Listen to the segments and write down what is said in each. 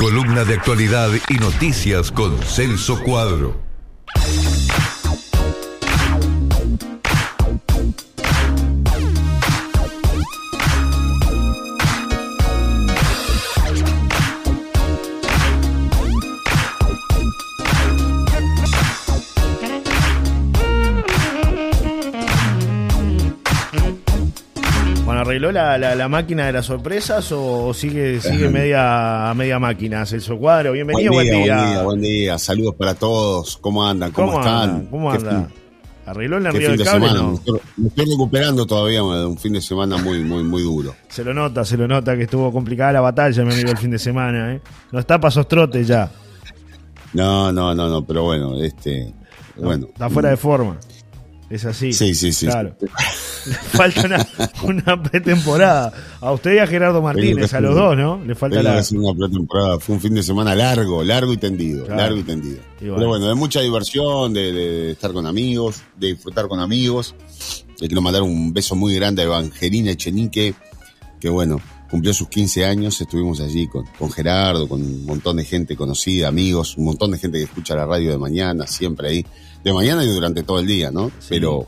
columna de actualidad y noticias con Celso Cuadro. Arregló la, la, máquina de las sorpresas o sigue sigue media media máquina? Celso Cuadro, bienvenido, buen día. Buen día, buen día, saludos para todos. ¿Cómo andan? ¿Cómo, están? ¿Cómo anda? ¿Arregló el Río del Cable? No? Me, estoy, recuperando todavía de un fin de semana muy, muy, muy duro. Se lo nota, se lo nota que estuvo complicada la batalla, mi amigo, el fin de semana, ¿eh? No está pasos trotes ya. No, no, no, no, pero bueno, este. bueno. Está fuera de forma. Es así. Sí, sí, sí. Claro. falta una, pretemporada. A usted y a Gerardo Martínez, a los dos, ¿no? Le falta la. una pretemporada. Fue un fin de semana largo, largo y tendido. Largo y tendido. Pero bueno, de mucha diversión, de, estar con amigos, de disfrutar con amigos. Le quiero mandar un beso muy grande a Evangelina Echenique, que bueno, cumplió sus 15 años. Estuvimos allí con, con Gerardo, con un montón de gente conocida, amigos, un montón de gente que escucha la radio de mañana, siempre ahí de mañana y durante todo el día, ¿no? Pero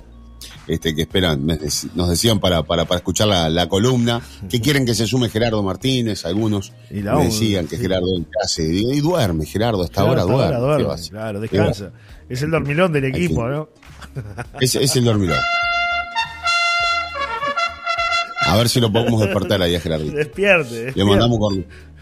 este, que esperan, nos decían para, para, para escuchar la, columna, que quieren que se sume Gerardo Martínez, algunos me decían que Gerardo hace, y, duerme, Gerardo, hasta ahora duerme. claro, descansa. Es el dormilón del equipo, ¿no? Es, es el dormilón. A ver si lo podemos despertar ahí a Gerardo. Despierte, Le mandamos,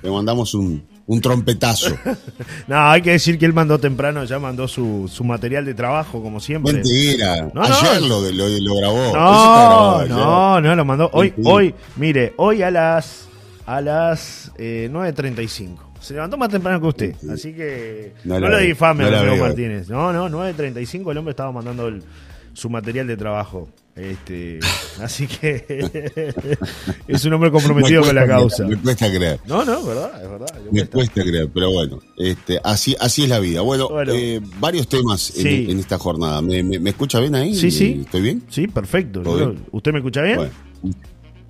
le mandamos un, un trompetazo. no, hay que decir que él mandó temprano, ya mandó su, su material de trabajo, como siempre. Mentira. ayer Lo, lo, grabó. No, no, no, lo mandó. Hoy, hoy, mire, hoy a las a las eh, 9.35. Se levantó más temprano que usted, así que no, lo difame, no Martínez. No, no, 9.35 el hombre estaba mandando el, su material de trabajo. Este, así que es un hombre comprometido con la causa. me cuesta creer. No, no, verdad, es verdad. Me cuesta creer, pero bueno, este, así, así es la vida. Bueno, eh, varios temas en, esta jornada. ¿Me, ¿Me, escucha bien ahí? Sí, sí. ¿Estoy bien? Sí, perfecto. ¿Usted me escucha bien?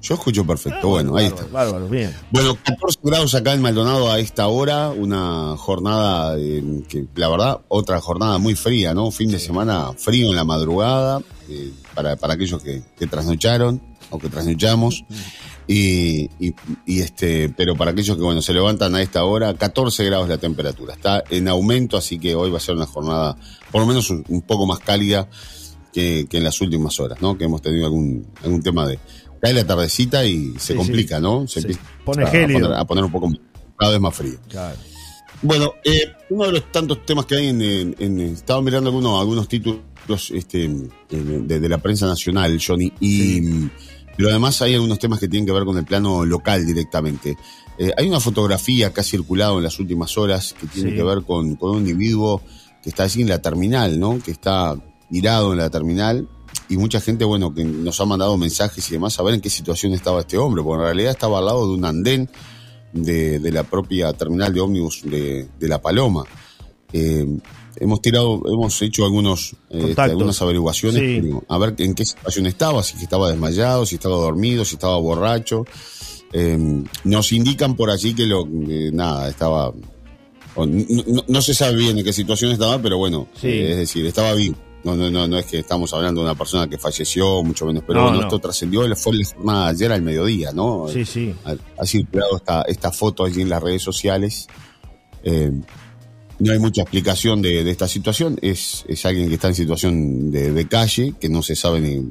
Yo escucho perfecto, ah, bueno, ahí está. Bárbaro, bien. Bueno, 14 grados acá en Maldonado a esta hora, una jornada que, la verdad, otra jornada muy fría, ¿no? fin de semana frío en la madrugada, eh, para, para aquellos que, que trasnocharon o que trasnochamos. Y, y, este, pero para aquellos que bueno se levantan a esta hora, 14 grados la temperatura. Está en aumento, así que hoy va a ser una jornada por lo menos un, poco más cálida que, que, en las últimas horas, ¿no? Que hemos tenido algún, algún tema de, cae la tardecita y se complica, ¿no? Se Pone a, poner, un poco cada vez más frío. Bueno, eh, uno de los tantos temas que hay en, estaba mirando algunos, algunos títulos este, de, la prensa nacional, Johnny, y pero además hay algunos temas que tienen que ver con el plano local directamente. Eh, hay una fotografía que ha circulado en las últimas horas que tiene que ver con, con un individuo que está allí en la terminal, ¿no? Que está mirado en la terminal y mucha gente, bueno, que nos ha mandado mensajes y demás a ver en qué situación estaba este hombre, porque en realidad estaba al lado de un andén de, la propia terminal de ómnibus de, La Paloma. Eh, hemos tirado, hemos hecho algunos, eh, algunas averiguaciones a ver en qué situación estaba, si estaba desmayado, si estaba dormido, si estaba borracho. Eh, nos indican por allí que lo, nada, estaba, no, se sabe bien en qué situación estaba, pero bueno, es decir, estaba vivo. No, no, no, no es que estamos hablando de una persona que falleció, mucho menos, pero bueno, esto trascendió, fue la jornada ayer al mediodía, ¿no? Sí, sí. Ha, circulado esta, esta foto allí en las redes sociales. Eh, no hay mucha explicación de, esta situación, es, es, alguien que está en situación de, de calle, que no se sabe ni,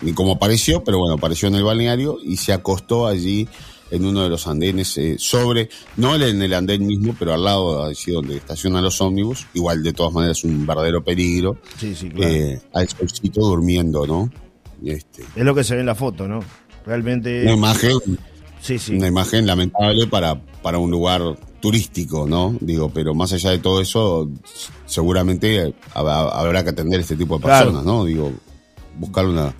ni cómo apareció, pero bueno, apareció en el balneario y se acostó allí en uno de los andenes eh, sobre, no en el andén mismo, pero al lado, allí donde estacionan los ómnibus, igual de todas maneras un verdadero peligro, sí, sí, claro. eh, al solcito durmiendo, ¿no? Este, es lo que se ve en la foto, ¿no? Realmente... Una imagen, sí, sí. una imagen lamentable para, para un lugar turístico, ¿no? Digo, pero más allá de todo eso, seguramente habrá que atender este tipo de personas, ¿no? Digo, buscar una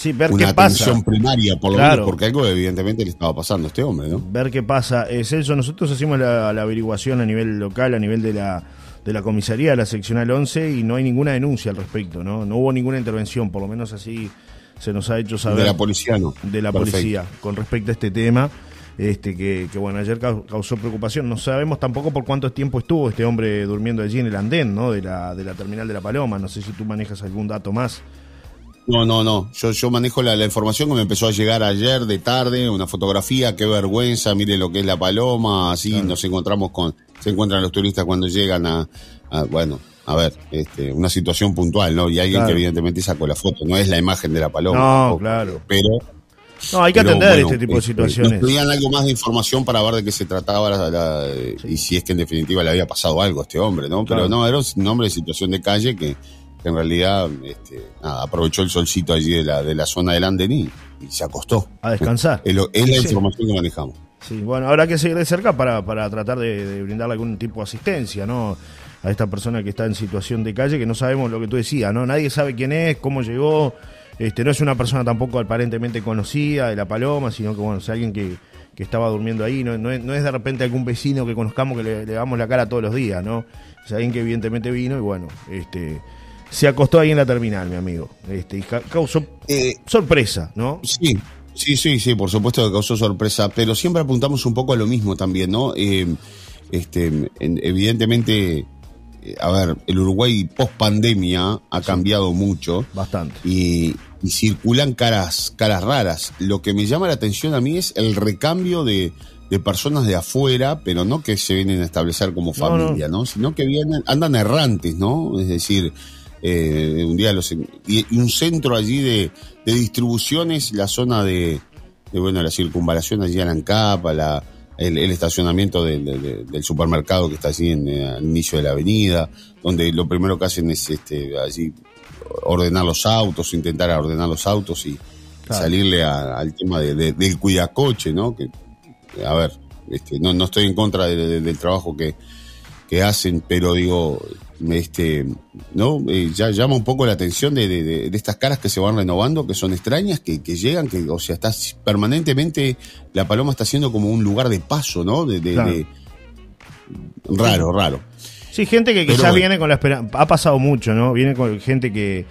Sí, ver una qué pasa. atención primaria, por lo menos, porque algo evidentemente le estaba pasando a este hombre, ¿no? Ver qué pasa. Eh, Celso, nosotros hacemos la, averiguación a nivel local, a nivel de la, de la comisaría, de la seccional 11, y no hay ninguna denuncia al respecto, ¿no? No hubo ninguna intervención, por lo menos así se nos ha hecho saber. De la policía, ¿no? De la policía, con respecto a este tema. este, que, bueno, ayer causó preocupación. No sabemos tampoco por cuánto tiempo estuvo este hombre durmiendo allí en el andén, ¿no? De la, de la terminal de la Paloma. No sé si tú manejas algún dato más. No, no, no. Yo, yo manejo la, información que me empezó a llegar ayer de tarde, una fotografía, qué vergüenza, mire lo que es la paloma, así nos encontramos con, se encuentran los turistas cuando llegan a, bueno, a ver, este, una situación puntual, ¿no? Y alguien que evidentemente sacó la foto, no es la imagen de la paloma. No, claro. Pero no, hay que atender este tipo de este, situaciones. Nos algo más de información para ver de qué se trataba y si es que en definitiva le había pasado algo a este hombre, ¿no? Pero no, era un hombre de situación de calle que, en realidad este, aprovechó el solcito allí de la, de la zona del Anden y, se acostó. A descansar. Es, la información que manejamos. Sí, bueno, habrá que seguir de cerca para, para tratar de, brindarle algún tipo de asistencia, ¿no? A esta persona que está en situación de calle, que no sabemos lo que tú decías, ¿no? Nadie sabe quién es, cómo llegó, este, no es una persona tampoco aparentemente conocida de La Paloma, sino que, bueno, es alguien que, que estaba durmiendo ahí, no, no, es, de repente algún vecino que conozcamos que le, damos la cara todos los días, ¿no? Es alguien que evidentemente vino y, bueno, este se acostó ahí en la terminal, mi amigo. Este, y causó eh, sorpresa, ¿no? Sí, sí, sí, sí, por supuesto que causó sorpresa, pero siempre apuntamos un poco a lo mismo también, ¿no? Eh, este, evidentemente, eh, a ver, el Uruguay post pandemia ha cambiado mucho. Bastante. Y, circulan caras, caras raras. Lo que me llama la atención a mí es el recambio de, personas de afuera, pero no que se vienen a establecer como familia, ¿no? Sino que vienen, andan errantes, ¿no? Es decir, eh, un día los, y, un centro allí de, de distribuciones, la zona de, bueno, la circunvalación allí en Ancapa, la, el, estacionamiento del supermercado que está allí en, el eh, inicio de la avenida, donde lo primero que hacen es este, allí ordenar los autos, intentar ordenar los autos y salirle al tema del cuidacoche, ¿no? Que, a ver, este, no, no estoy en contra del trabajo que, que hacen, pero digo, este, ¿no? Eh, ya llama un poco la atención de, estas caras que se van renovando, que son extrañas, que, llegan, que, o sea, está permanentemente, la paloma está siendo como un lugar de paso, ¿no? De, raro, raro. Sí, gente que quizás viene con la esperanza, ha pasado mucho, ¿no? Viene con gente que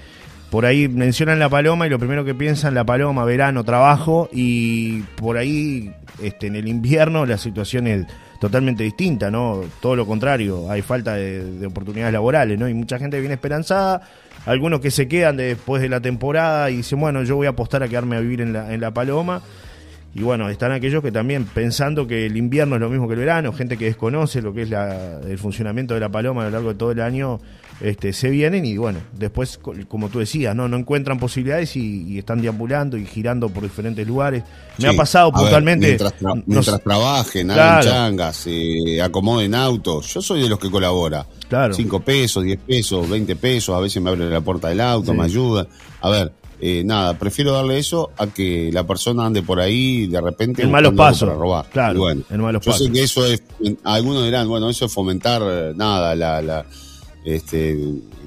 por ahí mencionan la paloma y lo primero que piensan, la paloma, verano, trabajo, y por ahí, este, en el invierno la situación es totalmente distinta, ¿no? Todo lo contrario, hay falta de, oportunidades laborales, ¿no? Y mucha gente viene esperanzada, algunos que se quedan después de la temporada y dicen, bueno, yo voy a apostar a quedarme a vivir en la, en la Paloma. Y bueno, están aquellos que también pensando que el invierno es lo mismo que el verano, gente que desconoce lo que es la, el funcionamiento de la paloma a lo largo de todo el año, este, se vienen y bueno, después, como tú decías, no, no encuentran posibilidades y, están deambulando y girando por diferentes lugares. Me ha pasado puntualmente. mientras, trabajen, hagan changas, se acomoden autos. Yo soy de los que colabora. Claro. 5 pesos, 10 pesos, 20 pesos, a veces me abren la puerta del auto, me ayudan. A ver, eh, nada, prefiero darle eso a que la persona ande por ahí de repente en malos pasos robar. Claro, bueno, en malos yo sé que eso es, algunos dirán, bueno, eso es fomentar eh, nada, la, la este,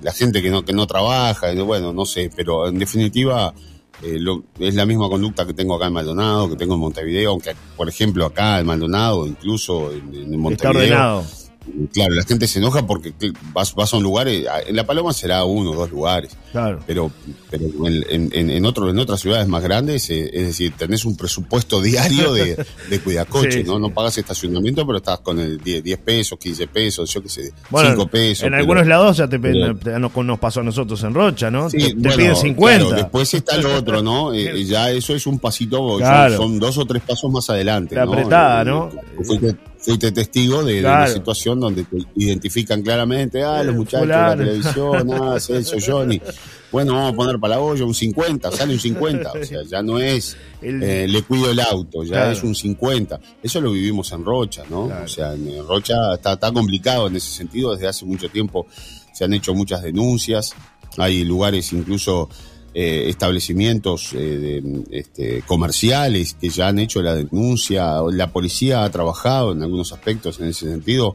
la gente que no, que no trabaja, bueno, no sé, pero en definitiva eh, es la misma conducta que tengo acá en Maldonado, que tengo en Montevideo, aunque por ejemplo acá en Maldonado, incluso en, en Montevideo. Está ordenado Claro, la gente se enoja porque vas, vas a un lugar, eh, en La Paloma será uno o dos lugares. Claro. Pero, pero en, en, en, otro, en otras ciudades más grandes, eh, es decir, tenés un presupuesto diario de, de cuidacoche, ¿no? No pagas estacionamiento, pero estás con el 10, pesos, 15 pesos, yo qué sé, 5 pesos. En algunos lados ya te, nos pasó a nosotros en Rocha, ¿no? te, piden 50. después está lo otro, ¿no? Eh, ya eso es un pasito, son dos o tres pasos más adelante. La apretada, ¿no? Fuiste testigo de, una situación donde te identifican claramente, ah, los muchachos de la televisión, ah, Celso, Johnny. Bueno, vamos a poner para la olla un 50, sale un 50. O sea, ya no es eh, le cuido el auto, ya es un 50. Eso lo vivimos en Rocha, ¿no? O sea, en Rocha está, está complicado en ese sentido. Desde hace mucho tiempo se han hecho muchas denuncias. Hay lugares incluso eh, establecimientos eh, este, comerciales que ya han hecho la denuncia, la policía ha trabajado en algunos aspectos en ese sentido,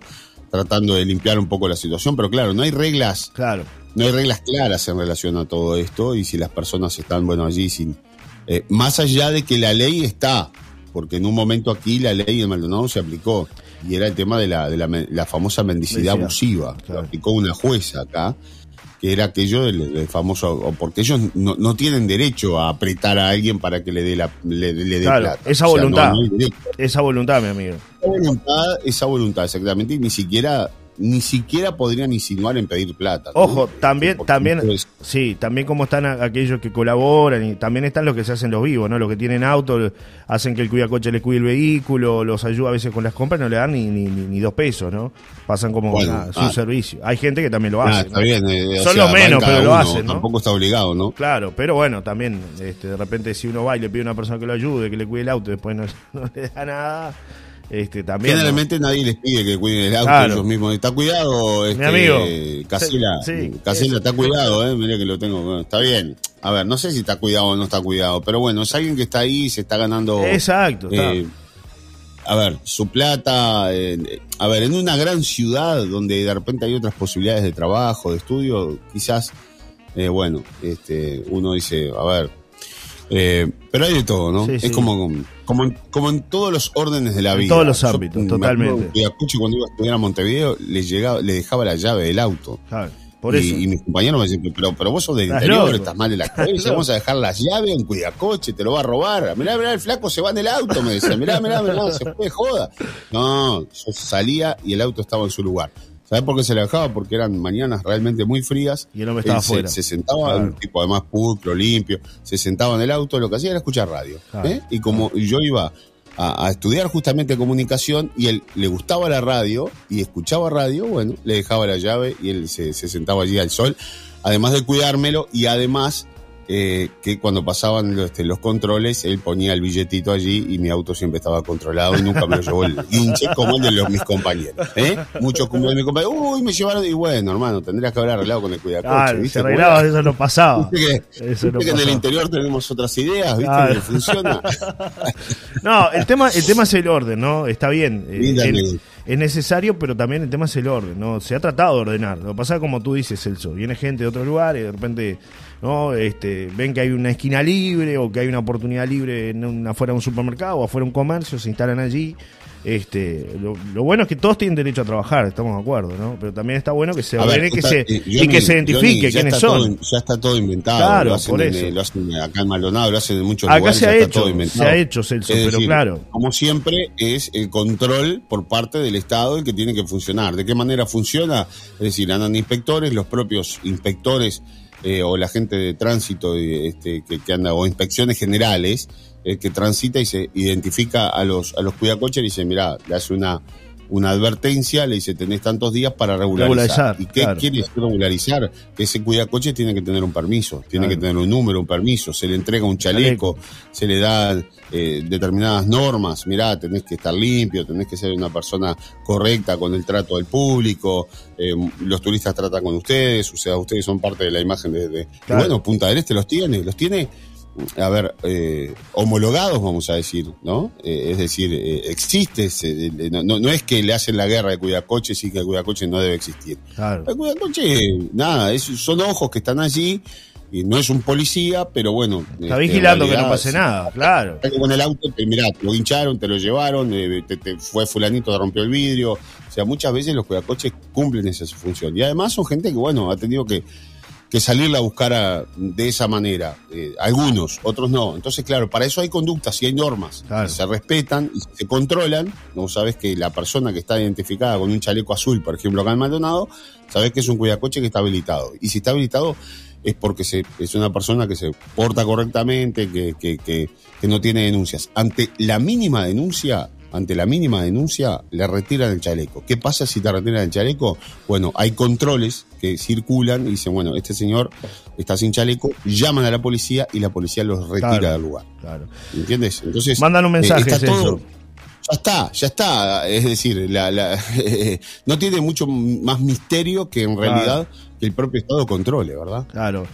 tratando de limpiar un poco la situación, pero claro, no hay reglas, claro. no hay reglas claras en relación a todo esto y si las personas están, bueno, allí sin, eh, más allá de que la ley está, porque en un momento aquí la ley en Maldonado se aplicó y era el tema de la, de la, famosa mendicidad abusiva, lo aplicó una jueza acá que era aquello del, famoso, porque ellos no, tienen derecho a apretar a alguien para que le dé la le, dé plata. Esa voluntad, esa voluntad, mi amigo. Esa voluntad, esa voluntad, exactamente, y ni siquiera ni siquiera podrían insinuar en pedir plata. Ojo, también, también, sí, también como están aquellos que colaboran y también están los que se hacen los vivos, ¿no? Los que tienen auto, hacen que el cuidacoche le cuide el vehículo, los ayuda a veces con las compras, no le dan ni, ni, dos pesos, ¿no? Pasan como su ah. servicio. Hay gente que también lo ah, hace. Eh, Son los menos, pero lo hacen, ¿no? Tampoco está obligado, ¿no? Claro, pero bueno, también, este, de repente si uno va y le pide a una persona que lo ayude, que le cuide el auto, después no, no le da nada este, también, Generalmente nadie les pide que cuiden el auto ellos mismos. Está cuidado, este, Mi amigo. Casela, Casela, está cuidado, eh, mira que lo tengo. está bien. A ver, no sé si está cuidado o no está cuidado, pero bueno, es alguien que está ahí, se está ganando. Exacto. Eh, a ver, su plata. Eh, a ver, en una gran ciudad donde de repente hay otras posibilidades de trabajo, de estudio, quizás, eh, bueno, este, uno dice, a ver, eh, pero hay de todo, ¿no? es como, como, en, como en todos los órdenes de la vida. Todos los ámbitos, totalmente. Y a cuando iba a estudiar a Montevideo le, llegaba, le dejaba la llave del auto. por y, eso. y mis compañeros me decían, pero, pero vos sos del interior, estás mal de la cabeza, vamos a dejar las llaves en cuidacoche, te lo va a robar. Mirá, mirá, el flaco se va en el auto, me decía, mirá, mirá, mirá, se fue, joda. No, yo salía y el auto estaba en su lugar. ¿Sabes por qué se le dejaba? Porque eran mañanas realmente muy frías. Y él no estaba se, se, sentaba, un tipo además pulcro, limpio, se sentaba en el auto, lo que hacía era escuchar radio. ¿eh? Y como yo iba a, estudiar justamente comunicación y él le gustaba la radio y escuchaba radio, bueno, le dejaba la llave y él se, se sentaba allí al sol, además de cuidármelo y además eh, que cuando pasaban los, este, los, controles, él ponía el billetito allí y mi auto siempre estaba controlado y nunca me lo llevó el guinche como el de los, mis compañeros. ¿eh? Muchos como de mis compañeros, uy, me llevaron, y bueno, hermano, tendrías que haber arreglado con el cuidacoche. ¿viste? arreglabas, eso no pasaba. ¿Viste que, eso no que en el interior tenemos otras ideas, ¿viste? Que funciona. no, el tema, el tema es el orden, ¿no? Está bien. Eh, es necesario, pero también el tema es el orden, ¿no? Se ha tratado de ordenar. Lo que pasa como tú dices, Celso, viene gente de otro lugar y de repente, ¿no? Este, ven que hay una esquina libre o que hay una oportunidad libre en afuera de un supermercado o afuera de un comercio, se instalan allí este, lo, bueno es que todos tienen derecho a trabajar, estamos de acuerdo, ¿no? Pero también está bueno que se ordene que se, y que se identifique quiénes son. ya está todo inventado. Claro, lo hacen, por eso. lo hacen acá en Maldonado, lo hacen en muchos acá lugares. Se ha hecho, se ha hecho, Celso, pero claro. Como siempre, es el control por parte del Estado el que tiene que funcionar. ¿De qué manera funciona? Es decir, andan inspectores, los propios inspectores eh, o la gente de tránsito este, que, que anda, o inspecciones generales el que transita y se identifica a los, a los cuidacoches y dice, mira, le hace una, una advertencia, le dice, tenés tantos días para regularizar. ¿Y qué quiere regularizar? Que ese cuidacoche tiene que tener un permiso, tiene que tener un número, un permiso, se le entrega un chaleco, se le da eh, determinadas normas, mirá, tenés que estar limpio, tenés que ser una persona correcta con el trato del público, eh, los turistas tratan con ustedes, o sea, ustedes son parte de la imagen de... bueno, Punta del Este los tiene, los tiene a ver, eh, homologados, vamos a decir, ¿no? Eh, es decir, eh, existe, no, no, es que le hacen la guerra de cuidacoches y que el cuidacoche no debe existir. Claro. El cuidacoche, nada, es, son ojos que están allí y no es un policía, pero bueno. Está este, vigilando que no pase nada, claro. Con el auto, te, mirá, te lo hincharon, te lo llevaron, te, fue fulanito, te rompió el vidrio. O sea, muchas veces los cuidacoches cumplen esa función. Y además son gente que, bueno, ha tenido que que salirla a buscar de esa manera. Eh, algunos, otros no. Entonces, claro, para eso hay conductas y hay normas que se respetan y se controlan. No sabes que la persona que está identificada con un chaleco azul, por ejemplo, acá en Maldonado, sabes que es un cuidacoche que está habilitado. Y si está habilitado es porque se, es una persona que se porta correctamente, que, que, que, que no tiene denuncias. Ante la mínima denuncia, ante la mínima denuncia, le retiran el chaleco. ¿Qué pasa si te retiran el chaleco? Bueno, hay controles que circulan y dicen, bueno, este señor está sin chaleco, llaman a la policía y la policía los retira del lugar. Claro. ¿Entiendes? Entonces. Mandan un mensaje. está todo, ya está, ya está. Es decir, la, no tiene mucho más misterio que en realidad que el propio Estado controle, ¿verdad? Claro.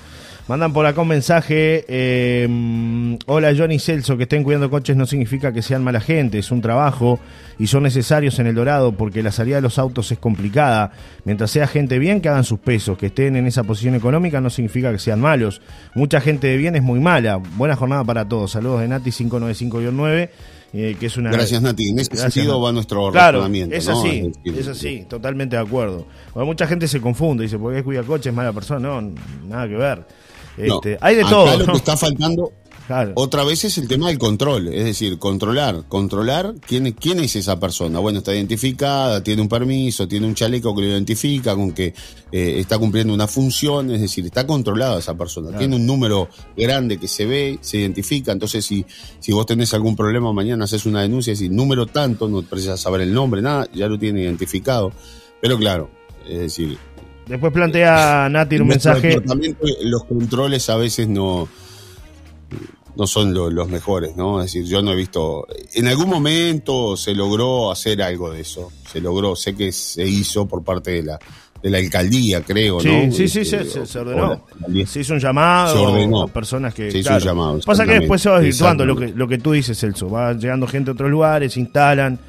Mandan por acá un mensaje. Eh, Hola Johnny Celso, que estén cuidando coches no significa que sean mala gente, es un trabajo y son necesarios en El Dorado porque la salida de los autos es complicada. Mientras sea gente bien, que hagan sus pesos, que estén en esa posición económica no significa que sean malos. Mucha gente de bien es muy mala. Buena jornada para todos. Saludos de Nati 595-9 que es una... Gracias, Nati. En ese sentido va nuestro claro, Es así, es, así, totalmente de acuerdo. mucha gente se confunde, dice, porque es cuida coche es mala persona. No, nada que ver. Este, hay de todo. Lo que está faltando, otra vez es el tema del control, es decir, controlar, controlar quién, quién es esa persona. Bueno, está identificada, tiene un permiso, tiene un chaleco que lo identifica, con que eh, está cumpliendo una función, es decir, está controlada esa persona. Tiene un número grande que se ve, se identifica, entonces si, si vos tenés algún problema mañana haces una denuncia, es decir, número tanto, no precisas saber el nombre, nada, ya lo tiene identificado. Pero claro, es decir... Después plantea Nati un mensaje... Los controles a veces no no son los mejores, ¿no? Es decir, yo no he visto. En algún momento se logró hacer algo de eso. Se logró, sé que se hizo por parte de la, de la alcaldía, creo, ¿no? Sí, sí, sí, este, se, ordenó. Se hizo un llamado se ordenó. a personas que. Se hizo un llamado. Pasa que después se va desvirtuando lo que, lo que tú dices, Celso. Va llegando gente a otros lugares, se instalan.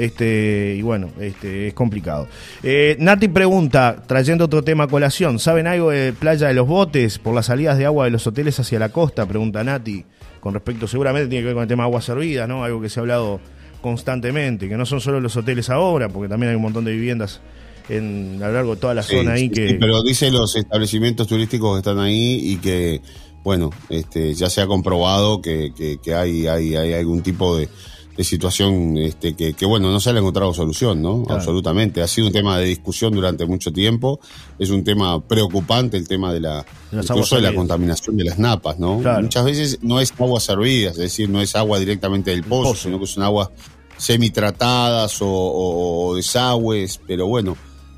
Este, y bueno, este, es complicado. Eh, Nati pregunta, trayendo otro tema a colación, ¿saben algo de Playa de los Botes por las salidas de agua de los hoteles hacia la costa? Pregunta Nati, con respecto, seguramente tiene que ver con el tema de agua servida, ¿no? Algo que se ha hablado constantemente, que no son solo los hoteles ahora, porque también hay un montón de viviendas en, a lo largo de toda la zona ahí que... pero dice los establecimientos turísticos que están ahí y que, bueno, este, ya se ha comprobado que, que, hay, hay, hay algún tipo de de situación este, que, que, bueno, no se le ha encontrado solución, ¿no? Absolutamente. Ha sido un tema de discusión durante mucho tiempo. Es un tema preocupante el tema de la, incluso de la contaminación de las napas, ¿no? Muchas veces no es agua servida, es decir, no es agua directamente del pozo, sino que son aguas semitratadas o, o, desagües, pero bueno,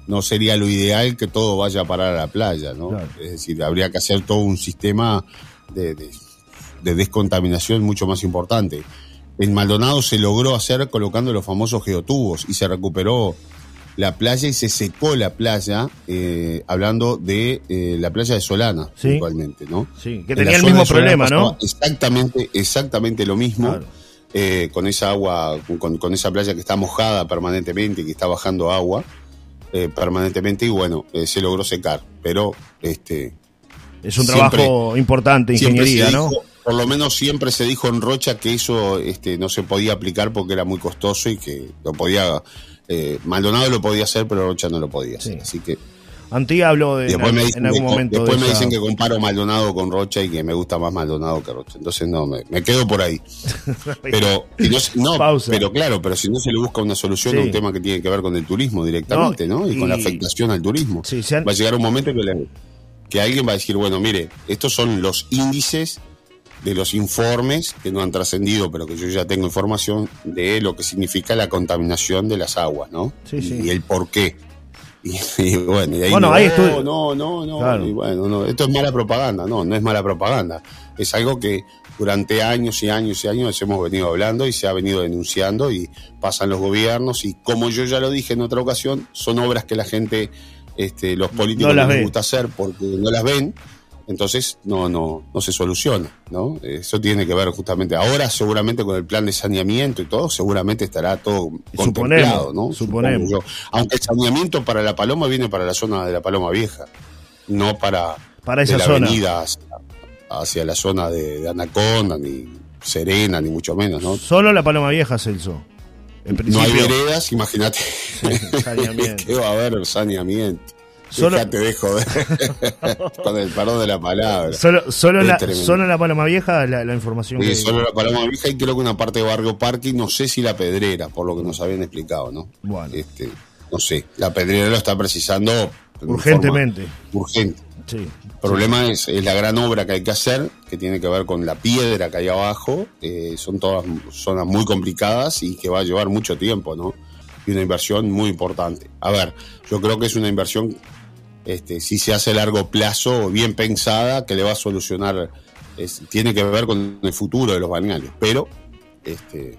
no sería lo ideal que todo vaya a parar a la playa, ¿no? Es decir, habría que hacer todo un sistema de, de descontaminación mucho más importante en Maldonado se logró hacer colocando los famosos geotubos y se recuperó la playa y se secó la playa, eh, hablando de eh, la playa de Solana, ¿Sí? ¿no? Sí, que tenía el mismo problema, ¿no? Exactamente, exactamente lo mismo. Eh, con esa agua, con, esa playa que está mojada permanentemente y que está bajando agua permanentemente y bueno, se logró secar, pero este... Es un trabajo importante, ingeniería, ¿no? Por lo menos siempre se dijo en Rocha que eso este, no se podía aplicar porque era muy costoso y que lo podía. Eh, Maldonado lo podía hacer, pero Rocha no lo podía hacer. Así que. Antí habló de en, algún momento. Después me dicen que comparo Maldonado con Rocha y que me gusta más Maldonado que Rocha. Entonces no, me, quedo por ahí. pero no, pero claro, pero si no se le busca una solución a un tema que tiene que ver con el turismo directamente, ¿no? Y, con la afectación al turismo. Va a llegar un momento que, que alguien va a decir, bueno, mire, estos son los índices de los informes que no han trascendido, pero que yo ya tengo información de lo que significa la contaminación de las aguas, ¿no? Sí, sí. Y el por qué. Y, bueno, y ahí, bueno, no, no, no, no, y bueno, no, esto es mala propaganda, no, no es mala propaganda. Es algo que durante años y años y años hemos venido hablando y se ha venido denunciando y pasan los gobiernos y como yo ya lo dije en otra ocasión, son obras que la gente, este, los políticos no les gusta hacer porque no las ven entonces no, no, no se soluciona, ¿no? Eso tiene que ver justamente ahora, seguramente con el plan de saneamiento y todo, seguramente estará todo contemplado, ¿no? Suponemos. Aunque el saneamiento para la Paloma viene para la zona de la Paloma Vieja, no para, para esa zona. avenida hacia, la zona de, Anaconda, ni Serena, ni mucho menos, ¿no? Solo la Paloma Vieja, Celso. no hay veredas, imagínate. ¿Qué va a haber saneamiento? Solo... te dejo con el perdón de la palabra. Solo, solo, la, solo la Paloma Vieja la, la información. Sí, solo la Paloma Vieja y creo que una parte de Barrio Parque, no sé si la Pedrera, por lo que nos habían explicado, ¿no? Bueno. Este, no sé, la Pedrera lo está precisando urgentemente. Urgente. Sí, el problema es, es, la gran obra que hay que hacer, que tiene que ver con la piedra que hay abajo. Eh, son todas zonas muy complicadas y que va a llevar mucho tiempo, ¿no? Y una inversión muy importante. A ver, yo creo que es una inversión este, si se hace a largo plazo, bien pensada, que le va a solucionar, tiene que ver con el futuro de los balnearios. Pero, este,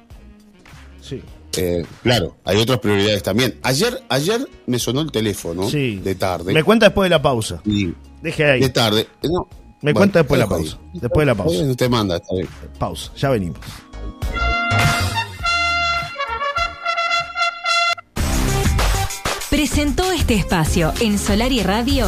sí. Eh, claro, hay otras prioridades también. Ayer, ayer me sonó el teléfono de tarde. Me cuenta después de la pausa. Deje ahí. De tarde. Eh, no, me cuenta después de la pausa. Después de la pausa. Usted manda, está bien. Pausa, ya venimos. presentó este espacio en Solar y Radio.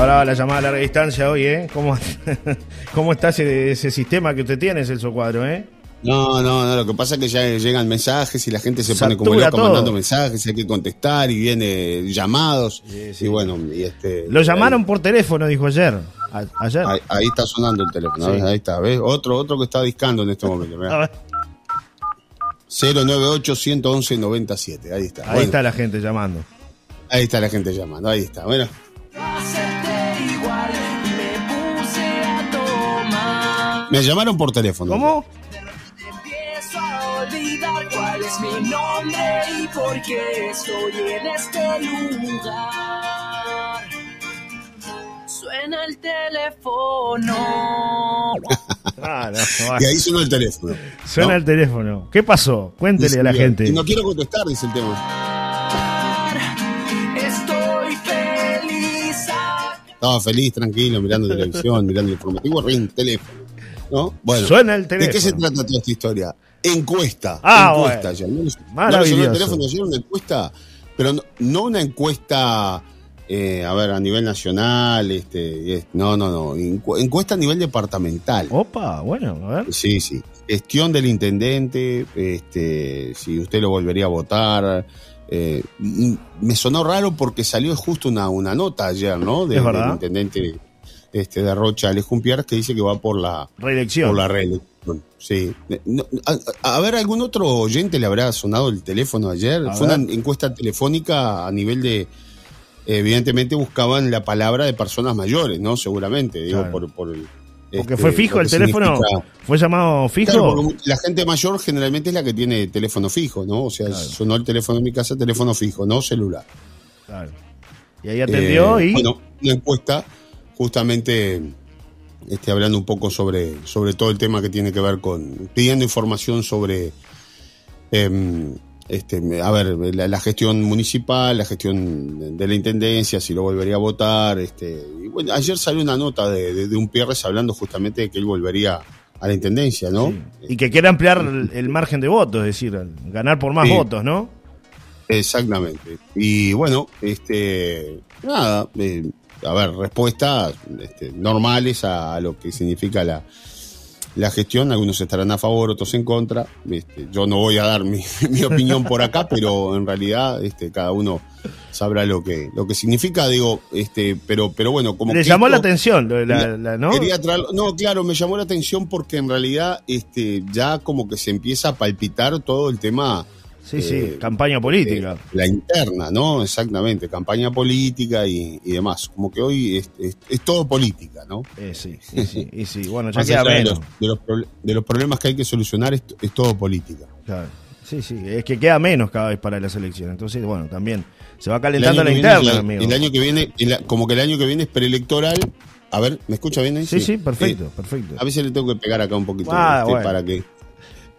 Ahora la llamada a larga distancia hoy, ¿eh? ¿Cómo, cómo está ese, ese sistema que usted tiene, Celso Cuadro, eh? No, no, no, lo que pasa es que ya llegan mensajes y la gente se pone como loca mandando mensajes, hay que contestar y viene llamados. Y bueno, y este. Lo llamaron por teléfono, dijo ayer. Ayer. Ahí, está sonando el teléfono, ahí está, ¿ves? Otro, otro que está discando en este momento. 098 111 97, ahí está. Ahí está la gente llamando. Ahí está la gente llamando, ahí está. Bueno. Me llamaron por teléfono. ¿Cómo? mi nombre y por qué estoy en este lugar. Suena el teléfono. Ah, y ahí suena el teléfono. Suena el teléfono. ¿Qué pasó? Cuéntele a la gente. no quiero contestar, dice el tema. Estoy feliz. Estaba feliz, tranquilo, mirando televisión, mirando el informativo, ring, teléfono. ¿No? Bueno, Suena el teléfono. ¿De qué se trata toda esta historia? Encuesta. Ah, encuesta ya. No, Maravilloso. el teléfono, una encuesta, pero no, una encuesta, eh, a ver, a nivel nacional, este, no, no, no, encuesta a nivel departamental. Opa, bueno, a ver. Sí, sí. Gestión del intendente, este, si usted lo volvería a votar. Eh, me sonó raro porque salió justo una, una nota ayer, ¿no? De, del intendente este, de Rocha, Alejón Pierre, que dice que va por la reelección. Por la reelección Sí. a, ver, ¿algún otro oyente le habrá sonado el teléfono ayer? Fue una encuesta telefónica a nivel de. Evidentemente buscaban la palabra de personas mayores, ¿no? Seguramente, digo, por, por porque fue este, fijo el teléfono, fue llamado fijo. la gente mayor generalmente es la que tiene teléfono fijo, ¿no? O sea, sonó el teléfono en mi casa, teléfono fijo, no celular. Claro. Y ahí atendió eh, y. Bueno, la encuesta justamente este, hablando un poco sobre, sobre todo el tema que tiene que ver con, pidiendo información sobre, em, este, a ver, la, gestión municipal, la gestión de la intendencia, si lo volvería a votar. Este, y bueno, ayer salió una nota de, un Pierres hablando justamente de que él volvería a la intendencia, ¿no? Y que quiere ampliar el, margen de votos, es decir, ganar por más votos, ¿no? Exactamente. Y bueno, este, nada, eh, a ver, respuestas este, normales a, lo que significa la, la gestión. Algunos estarán a favor, otros en contra. Este, yo no voy a dar mi, opinión por acá, pero en realidad este, cada uno sabrá lo que, lo que significa. Digo, este, pero, pero bueno, como. Le llamó la atención, ¿no? no, claro, me llamó la atención porque en realidad este, ya como que se empieza a palpitar todo el tema Sí, sí, eh, campaña política. la interna, ¿no? Exactamente, campaña política y, demás. Como que hoy es, todo política, ¿no? Eh, sí, sí, sí, sí, Bueno, ya queda menos. De los, de, los, problemas que hay que solucionar es, todo política. Claro. Sí, sí, es que queda menos cada vez para las elecciones. Entonces, bueno, también se va calentando la interna, amigo. El año que viene, como que el año que viene es preelectoral. A ver, ¿me escucha bien ahí? Sí, sí, perfecto, eh, perfecto. A veces le tengo que pegar acá un poquito ah, este, para que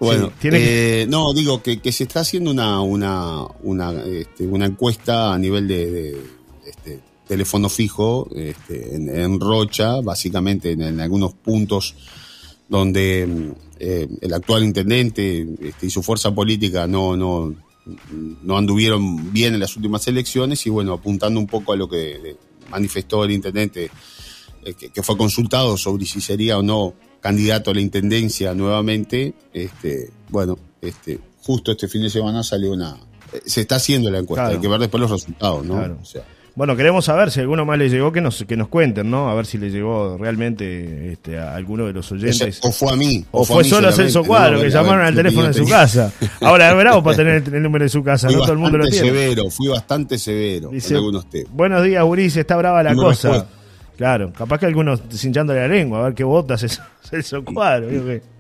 bueno, eh, no, digo que, se está haciendo una, una, una, este, una encuesta a nivel de, este, teléfono fijo este, en, Rocha, básicamente en, algunos puntos donde eh, el actual intendente este, y su fuerza política no, no, no anduvieron bien en las últimas elecciones y bueno, apuntando un poco a lo que manifestó el intendente eh, que fue consultado sobre si sería o no candidato a la intendencia nuevamente, este, bueno, este, justo este fin de semana salió una. Se está haciendo la encuesta, hay que ver después los resultados, ¿no? bueno, queremos saber si alguno más le llegó, que nos, que nos cuenten, ¿no? A ver si le llegó realmente este, a alguno de los oyentes. O, fue a mí. O, fue, solo a Celso Cuadro, que llamaron al teléfono de su casa. Ahora es bravo para tener el, número de su casa, no todo el mundo lo tiene. severo, fui bastante severo en algunos temas. Buenos días, Urice, está brava la cosa Claro, capaz que algunos cinchando la lengua, a ver qué botas es Celso Cuadro.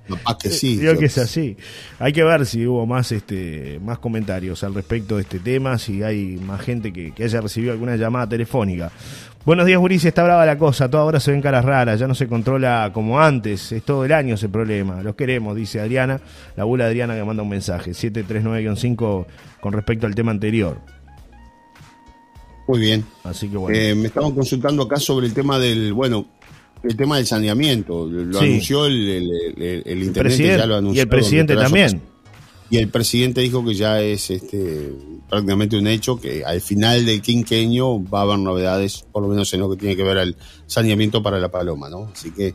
Capaz que sí. Digo que es así. Hay que ver si hubo más este más comentarios al respecto de este tema, si hay más gente que, que haya recibido alguna llamada telefónica. Buenos días, Gurici. Está brava la cosa. Toda hora se ven caras raras. Ya no se controla como antes. Es todo el año ese problema. Los queremos, dice Adriana. La abuela Adriana que manda un mensaje. 739-5 con respecto al tema anterior. Muy bien. Así que bueno. Eh, me estaban consultando acá sobre el tema del. Bueno, el tema del saneamiento. Lo anunció el, el, intendente. ya lo anunció, y el presidente también. Y el presidente dijo que ya es este prácticamente un hecho que al final del quinqueño va a haber novedades, por lo menos en lo que tiene que ver al saneamiento para la paloma, ¿no? Así que,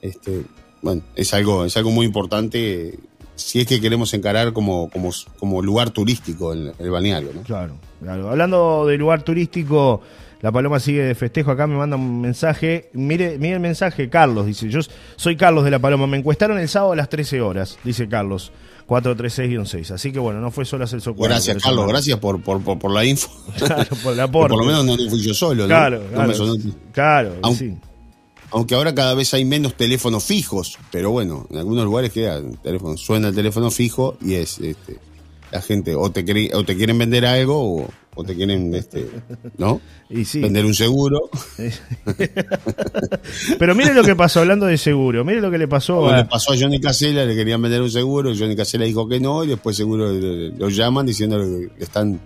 este, bueno, es algo, es algo muy importante si es que queremos encarar como, como, como lugar turístico el, el balneario, ¿no? Claro, claro. Hablando de lugar turístico, la paloma sigue de festejo. Acá me manda un mensaje. Mire, mire el mensaje, Carlos. Dice: Yo soy Carlos de la paloma. Me encuestaron el sábado a las 13 horas, dice Carlos. 436-6. Así que bueno, no fue solo Celso Cuadro. Gracias, Carlos, gracias por, por, por, la info. Claro, por la Por lo menos no fui yo solo, Claro, claro. claro aunque, sí. Aunque ahora cada vez hay menos teléfonos fijos, pero bueno, en algunos lugares queda el teléfono, suena el teléfono fijo y es este, la gente o te, o te quieren vender algo o, o te quieren, este, ¿no? Y sí. Vender un seguro. Pero mire lo que pasó hablando de seguro. Mire lo que le pasó a... Le pasó a Johnny Casella, le querían vender un seguro, Johnny Casella dijo que no, y después seguro lo llaman diciendo que están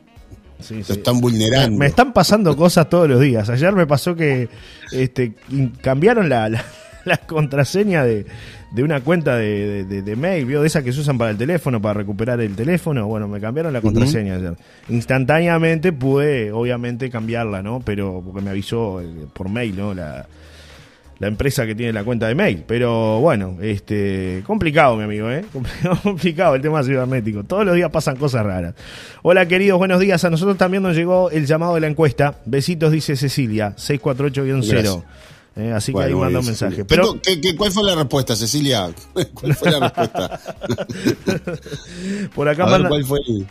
lo están vulnerando. Me están pasando cosas todos los días. Ayer me pasó que este, cambiaron la, la contraseña de, de una cuenta de, de, mail, ¿vio? De esas que se usan para el teléfono, para recuperar el teléfono. Bueno, me cambiaron la contraseña ayer. Instantáneamente pude, obviamente, cambiarla, ¿no? Pero porque me avisó eh, por mail, ¿no? La, la empresa que tiene la cuenta de mail. Pero bueno, este complicado, mi amigo, ¿eh? Complicado el tema cibernético. Todos los días pasan cosas raras. Hola, queridos, buenos días. A nosotros también nos llegó el llamado de la encuesta. Besitos, dice Cecilia, 648-0. Eh, así que ahí manda un mensaje. Pero, cuál fue la respuesta, Cecilia? ¿Cuál fue la respuesta? Por acá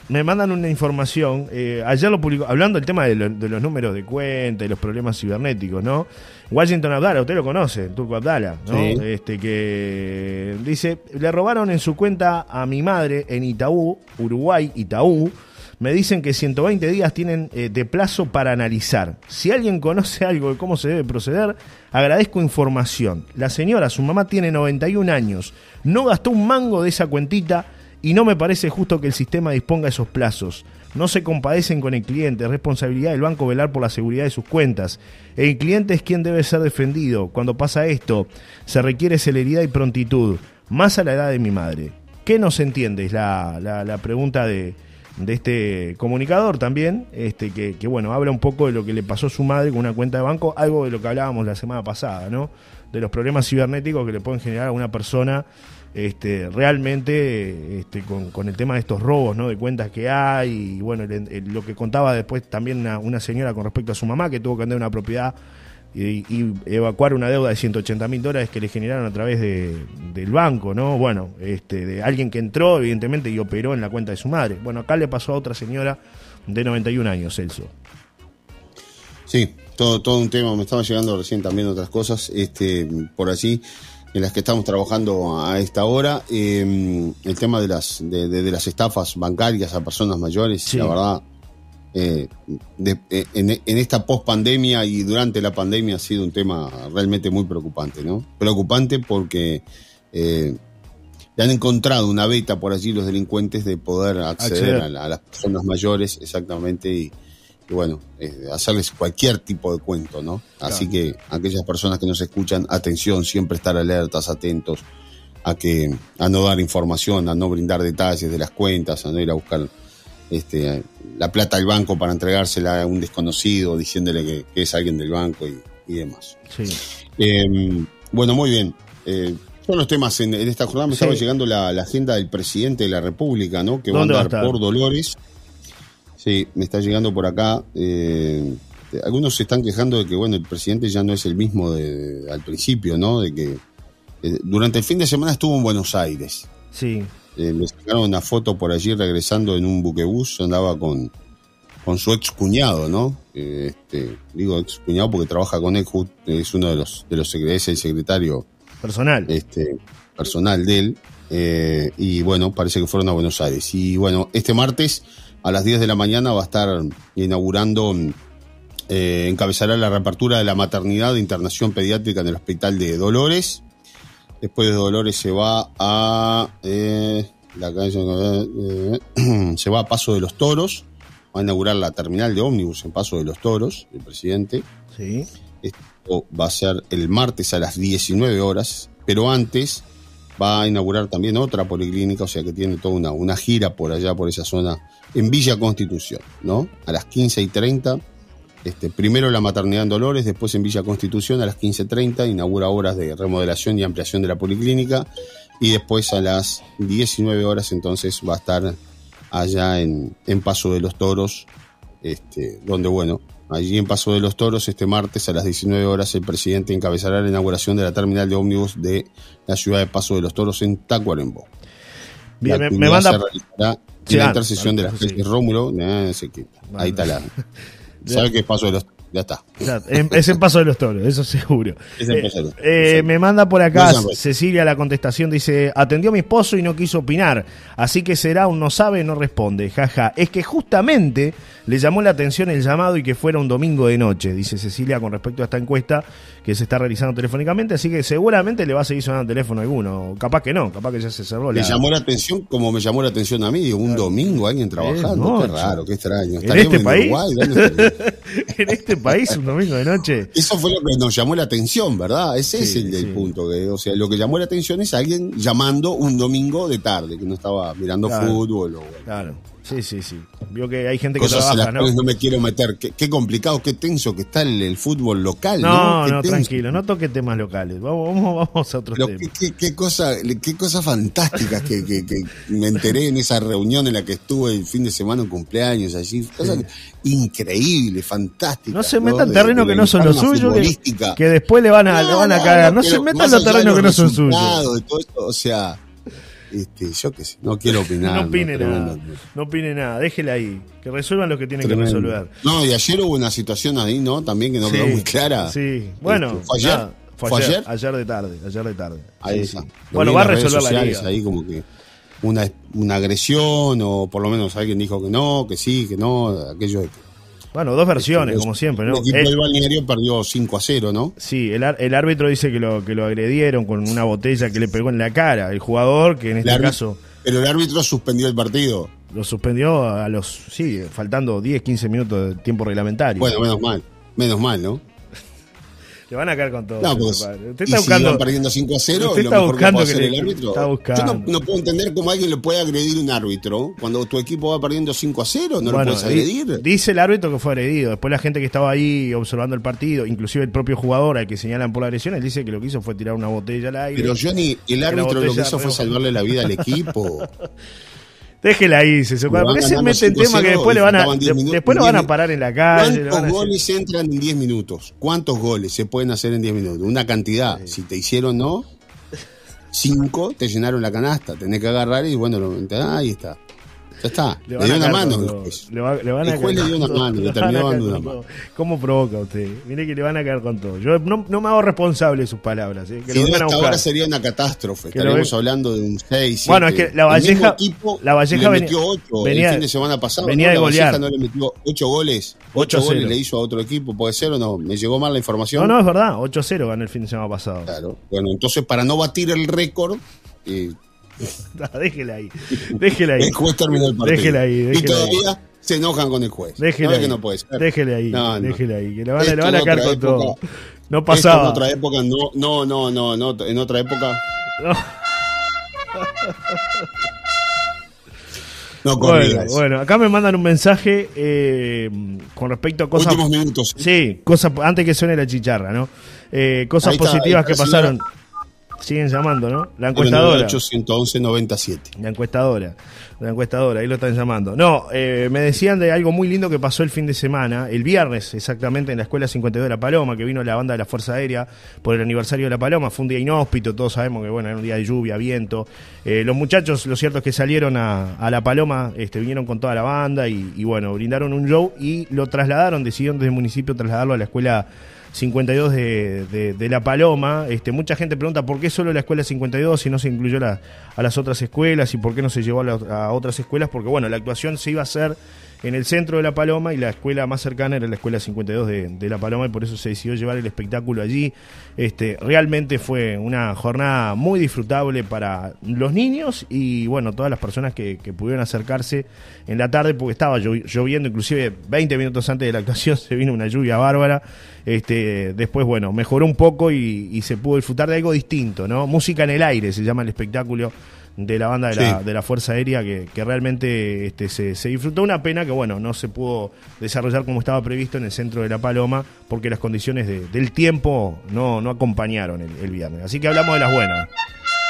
me mandan una información. Eh, ayer lo publicó, hablando del tema de, los números de cuenta y los problemas cibernéticos, ¿no? Washington Abdala, usted lo conoce, Turco Abdala, ¿no? Este que dice, le robaron en su cuenta a mi madre en Itaú, Uruguay, Itaú me dicen que 120 días tienen eh, de plazo para analizar. Si alguien conoce algo de cómo se debe proceder, agradezco información. La señora, su mamá, tiene 91 años, no gastó un mango de esa cuentita y no me parece justo que el sistema disponga esos plazos. No se compadecen con el cliente, es responsabilidad del banco velar por la seguridad de sus cuentas. El cliente es quien debe ser defendido. Cuando pasa esto, se requiere celeridad y prontitud, más a la edad de mi madre. ¿Qué no se entiende? Es la, la pregunta de, de este comunicador también, este, que, que, bueno, habla un poco de lo que le pasó a su madre con una cuenta de banco, algo de lo que hablábamos la semana pasada, ¿no? De los problemas cibernéticos que le pueden generar a una persona este, realmente este, con, el tema de estos robos, ¿no? De cuentas que hay, y bueno, lo que contaba después también una, una señora con respecto a su mamá que tuvo que vender una propiedad y, evacuar una deuda de 180 mil dólares que le generaron a través de, del banco, ¿no? Bueno, este, de alguien que entró, evidentemente, y operó en la cuenta de su madre. Bueno, acá le pasó a otra señora de 91 años, Celso. Sí, todo, todo un tema, me estaba llegando recién también otras cosas, este, por allí, en las que estamos trabajando a esta hora. Em, el tema de las, de, las estafas bancarias a personas mayores, la verdad, eh, eh, en, esta post-pandemia y durante la pandemia ha sido un tema realmente muy preocupante, ¿no? Preocupante porque eh, han encontrado una beta por allí los delincuentes de poder acceder, A, las personas mayores, exactamente, y, bueno, eh, hacerles cualquier tipo de cuento, ¿no? Así que aquellas personas que nos escuchan, atención, siempre estar alertas, atentos a que a no dar información, a no brindar detalles de las cuentas, a no ir a buscar este, la plata al banco para entregársela a un desconocido, diciéndole que, es alguien del banco y, demás. Em, bueno, muy bien. Eh, son los temas en, esta jornada. Me estaba llegando la, agenda del presidente de la República, ¿no? Que va a andar por Dolores. Sí, me está llegando por acá. Eh, algunos se están quejando de que, bueno, el presidente ya no es el mismo de, al principio, ¿no? De que eh, durante el fin de semana estuvo en Buenos Aires. Sí. Eh, me sacaron una foto por allí regresando en un buquebús, andaba con, con su ex cuñado, ¿no? Este, digo ex cuñado porque trabaja con Ejut, es uno de los, de los es el secretario personal. Este, personal de él. Eh, y bueno, parece que fueron a Buenos Aires. Y bueno, este martes a las 10 de la mañana va a estar inaugurando, eh, encabezará la reapertura de la maternidad de internación pediátrica en el hospital de Dolores. Después de Dolores se va a eh, la calle, se va a Paso de los Toros va a inaugurar la terminal de ómnibus en Paso de los Toros, el presidente. Sí. Esto va a ser el martes a las 19 horas, pero antes va a inaugurar también otra policlínica, o sea que tiene toda una, una gira por allá, por esa zona, en Villa Constitución, ¿no? A las 15 y 30, este, primero la maternidad en Dolores, después en Villa Constitución a las 15.30, inaugura obras de remodelación y ampliación de la policlínica, y después a las 19 horas entonces va a estar allá en, en Paso de los Toros, este, donde, bueno, allí en Paso de los Toros, este martes a las 19 horas, el presidente encabezará la inauguración de la terminal de ómnibus de la ciudad de Paso de los Toros en Tacuarembó. Bien, me, me, manda... Se realizará en la intersección de las calles Rómulo, ahí está la... ¿Sabe qué es Paso de los ya está. es en Paso de los Toros, eso seguro. Eh, eh, me manda por acá Cecilia la contestación, dice, atendió a mi esposo y no quiso opinar, así que será un no sabe, no responde, jaja. Es que justamente le llamó la atención el llamado y que fuera un domingo de noche, dice Cecilia con respecto a esta encuesta que se está realizando telefónicamente, así que seguramente le va a seguir sonando el teléfono alguno, capaz que no, capaz que ya se cerró. Le llamó la atención como me llamó la atención a mí, un domingo alguien trabajando, qué raro, qué extraño. ¿En este país? en este país un domingo de noche. Eso fue lo que nos llamó la atención, ¿verdad? Ese es el, punto, que, o sea, lo que llamó la atención es alguien llamando un domingo de tarde, que no estaba mirando fútbol o... Claro. Sí, sí, sí. Vio que hay gente que trabaja, ¿no? no me quiero meter. Qué, complicado, qué tenso que está el, fútbol local, ¿no? No, no, tranquilo, no toque temas locales. Vamos, vamos, vamos a otro tema. Qué, qué, cosa, qué cosas fantásticas que, que, que, me enteré en esa reunión en la que estuve el fin de semana en cumpleaños allí. Cosas increíbles, fantásticas. No se metan en terrenos que no son los suyos, que, después le van a, le van a cagar. No se metan los terrenos que no son suyos. o sea este, yo qué sé, no quiero opinar. no opine nada. No opine nada, déjela ahí. Que resuelvan lo que tienen que resolver. No, y ayer hubo una situación ahí, ¿no? También que no quedó muy clara. Sí, bueno. Este, ¿Fue ayer? ¿Fue, ayer? ayer? de tarde, ayer de tarde. Ahí está. Bueno, va a resolver la liga. Ahí como que una, una agresión, o por lo menos alguien dijo que no, que sí, que no, aquello de que bueno, dos versiones, como siempre, ¿no? El equipo del balneario perdió 5 a 0, ¿no? Sí, el, el, árbitro dice que lo, que lo agredieron con una botella que le pegó en la cara. El jugador, que en este caso. Pero el árbitro suspendió el partido. Lo suspendió a los. Sí, faltando 10, 15 minutos de tiempo reglamentario. Bueno, menos mal. Menos mal, ¿no? Le van a caer con todo. No, pues, usted está buscando, si perdiendo 5 a 0, usted está buscando que, el árbitro. Está buscando. Yo no, puedo entender cómo alguien le puede agredir un árbitro cuando tu equipo va perdiendo 5 a 0, no lo puedes agredir. Dice el árbitro que fue agredido. Después la gente que estaba ahí observando el partido, inclusive el propio jugador al que señalan por la agresión, él dice que lo que hizo fue tirar una botella al aire. Pero Johnny, el árbitro lo que hizo fue salvarle la vida al equipo. Déjela ahí, se ¿Por qué se mete en tema que después le van a después lo van a parar en la calle? ¿Cuántos goles entran en 10 minutos? ¿Cuántos goles se pueden hacer en 10 minutos? Una cantidad. Si te hicieron no, 5 te llenaron la canasta. Tenés que agarrar y bueno, lo, ahí está. Ya está. Le, dio una mano. Le, va, le, van el juez le dio una mano, le terminó dando una mano. ¿Cómo provoca usted? Mire que le van a caer con todo. Yo no, no me hago responsable de sus palabras. ¿eh? Que si no, hasta ahora sería una catástrofe. Estaríamos hablando de un 6. Bueno, es que la Valleja. La Valleja le metió 8 venía, el fin de semana pasado. Venía de golear. La Valleja no le metió 8 goles. 8 goles le hizo a otro equipo. ¿Puede ser o no? ¿Me llegó mal la información? No, no, es verdad. 8-0 ganó el fin de semana pasado. Claro. Bueno, entonces para no batir el récord. Eh, déjela ahí. Déjela ahí. El juez terminó el partido. Déjela ahí. y todavía se enojan con el juez. Déjela ahí. que no puede ser. Déjele ahí. No, no. Déjele ahí. Que le van, van a caer con todo. No pasaba. en otra época, no, no, no, no, no. En otra época. No. No bueno, bueno, acá me mandan un mensaje eh, con respecto a cosas. Últimos minutos. Sí, cosas antes que suene la chicharra, ¿no? Eh, cosas positivas que pasaron. Siguen llamando, ¿no? La encuestadora. 111 97. La encuestadora. La encuestadora, ahí lo están llamando. No, eh, me decían de algo muy lindo que pasó el fin de semana, el viernes exactamente, en la Escuela 52 de La Paloma, que vino la banda de la Fuerza Aérea por el aniversario de La Paloma. Fue un día inhóspito, todos sabemos que, bueno, era un día de lluvia, viento. Eh, los muchachos, lo cierto es que salieron a, La Paloma, este, vinieron con toda la banda y, y, bueno, brindaron un show y lo trasladaron, decidieron desde el municipio trasladarlo a la Escuela 52 de, de, La Paloma. Este, mucha gente pregunta por qué solo la escuela 52 si no se incluyó a las otras escuelas y por qué no se llevó a, a, otras escuelas, porque bueno, la actuación se iba a hacer en el centro de La Paloma y la escuela más cercana era la escuela 52 de, La Paloma y por eso se decidió llevar el espectáculo allí. Este, realmente fue una jornada muy disfrutable para los niños y bueno, todas las personas que, pudieron acercarse en la tarde porque estaba lloviendo, inclusive 20 minutos antes de la actuación se vino una lluvia bárbara. Este, después, bueno, mejoró un poco y, y se pudo disfrutar de algo distinto, ¿no? Música en el aire se llama el espectáculo de la banda de, la, de la Fuerza Aérea que, que realmente este, se, se, disfrutó. Una pena que, bueno, no se pudo desarrollar como estaba previsto en el centro de La Paloma porque las condiciones de, del tiempo no, no acompañaron el, el viernes. Así que hablamos de las buenas.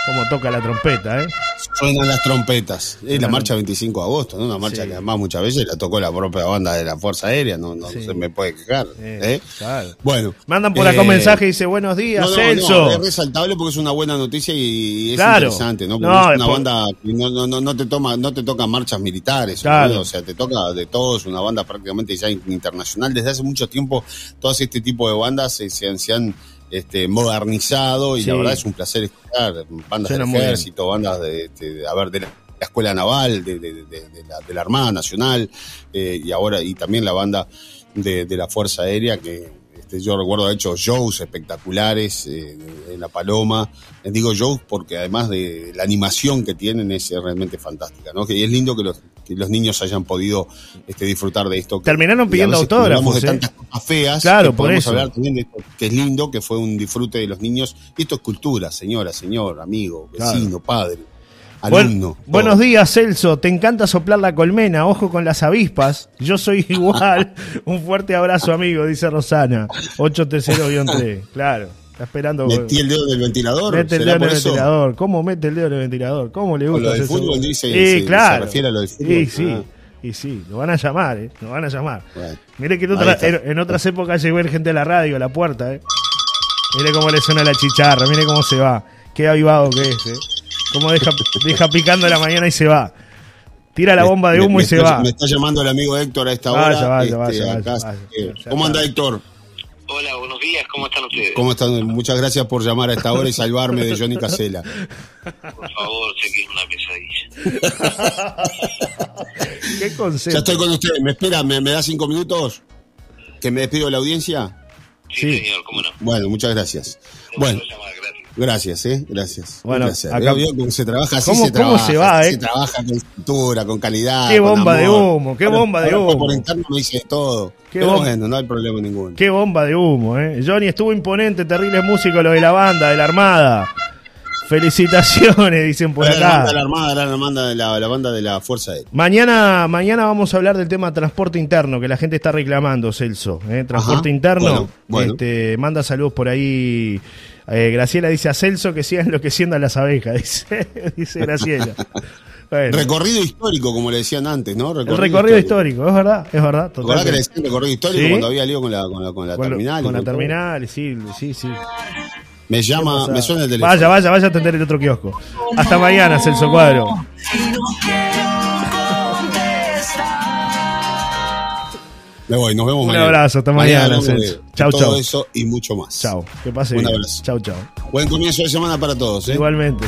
Como toca la trompeta, ¿eh? Suenan las trompetas. Es la marcha 25 de agosto, ¿no? Una marcha que además muchas veces la tocó la propia banda de la Fuerza Aérea, no, no se me puede quejar. ¿eh? Claro. Bueno. Mandan por acá un eh, mensaje y dice, buenos días, Celso. es resaltable porque es una buena noticia y es interesante, ¿no? Porque es una banda que no, no, no, te toma, no te toca marchas militares, claro. o sea, te toca de todos, una banda prácticamente ya internacional. Desde hace mucho tiempo, todas este tipo de bandas se, se han este, modernizado y la verdad es un placer escuchar bandas del ejército, bandas de, de, a ver, de la, Escuela Naval, de, de la, la, Armada Nacional eh, y ahora y también la banda de, la Fuerza Aérea que este, yo recuerdo, de hecho, shows espectaculares eh, en La Paloma. Les digo shows porque además de la animación que tienen es realmente fantástica, ¿no? Y es lindo que los, los niños hayan podido este, disfrutar de esto. Terminaron pidiendo autógrafos. de ¿eh? tantas cosas feas. Claro, por eso. hablar también de esto, que es lindo, que fue un disfrute de los niños. Y esto es cultura, señora, señor, amigo, vecino, padre buenos días, Celso. Te encanta soplar la colmena. Ojo con las avispas. Yo soy igual. Un fuerte abrazo, amigo, dice Rosana. 830-3. Claro. Está esperando. Metí el dedo del ventilador. Mete el dedo del ventilador. ¿Cómo mete el dedo del ventilador? ¿Cómo le gusta? lo del fútbol dice. Sí, claro. Se refiere a lo del fútbol. Sí, sí. Ah. Y sí, lo van a llamar, ¿eh? Lo van a llamar. Mire que en, otras épocas llegó el gente a la radio, a la puerta, ¿eh? Mire cómo le suena la chicharra, mire cómo se va. Qué avivado que es, ¿eh? Como deja, deja picando la mañana y se va. Tira la bomba de humo y se va. Me está llamando el amigo Héctor a esta hora. Vaya, vaya, vaya, ¿Cómo anda Héctor? Hola, buenos días, ¿cómo están ustedes? ¿Cómo están? Muchas gracias por llamar a esta hora y salvarme de Johnny Casela. Por favor, sé que es una pesadilla. ¿Qué concepto? Ya estoy con ustedes. ¿Me espera? ¿Me, da cinco minutos? ¿Que me despido de la audiencia? Sí, señor, cómo no. Bueno, muchas gracias. Bueno. Gracias, ¿eh? Gracias. Bueno, acá vio cómo se trabaja así. ¿Cómo se, trabaja, ¿cómo se va, eh? Se trabaja con cintura, con calidad. Qué bomba de humo, qué bomba de humo. Por interno me dice todo. Qué Pero bueno, no hay problema ninguno. Qué bomba de humo, ¿eh? Johnny estuvo imponente, terrible músico, lo de la banda, de la Armada. Felicitaciones, dicen por acá. La banda de la Armada, la, banda de la, banda de la Fuerza Aérea. Mañana, mañana vamos a hablar del tema transporte interno, que la gente está reclamando, Celso. ¿eh? Transporte interno. Este, manda saludos por ahí eh, Graciela dice a Celso que sigan enloqueciendo a las abejas, dice, dice Graciela. Recorrido histórico, como le decían antes, ¿no? Recorrido el recorrido histórico. es verdad, es verdad. ¿Verdad que le decían recorrido histórico cuando había lío con la, con la, con la terminal? Con la terminal, sí, sí, sí. Me llama, me suena el teléfono. Vaya, vaya, vaya a atender el otro kiosco. Hasta mañana, Celso Cuadro. Me voy, nos vemos Un abrazo, hasta mañana. chau, chau. Todo eso y mucho más. Chau. Que pase Un bien. abrazo. Chau, chau. Buen comienzo de semana para todos. ¿eh? Igualmente.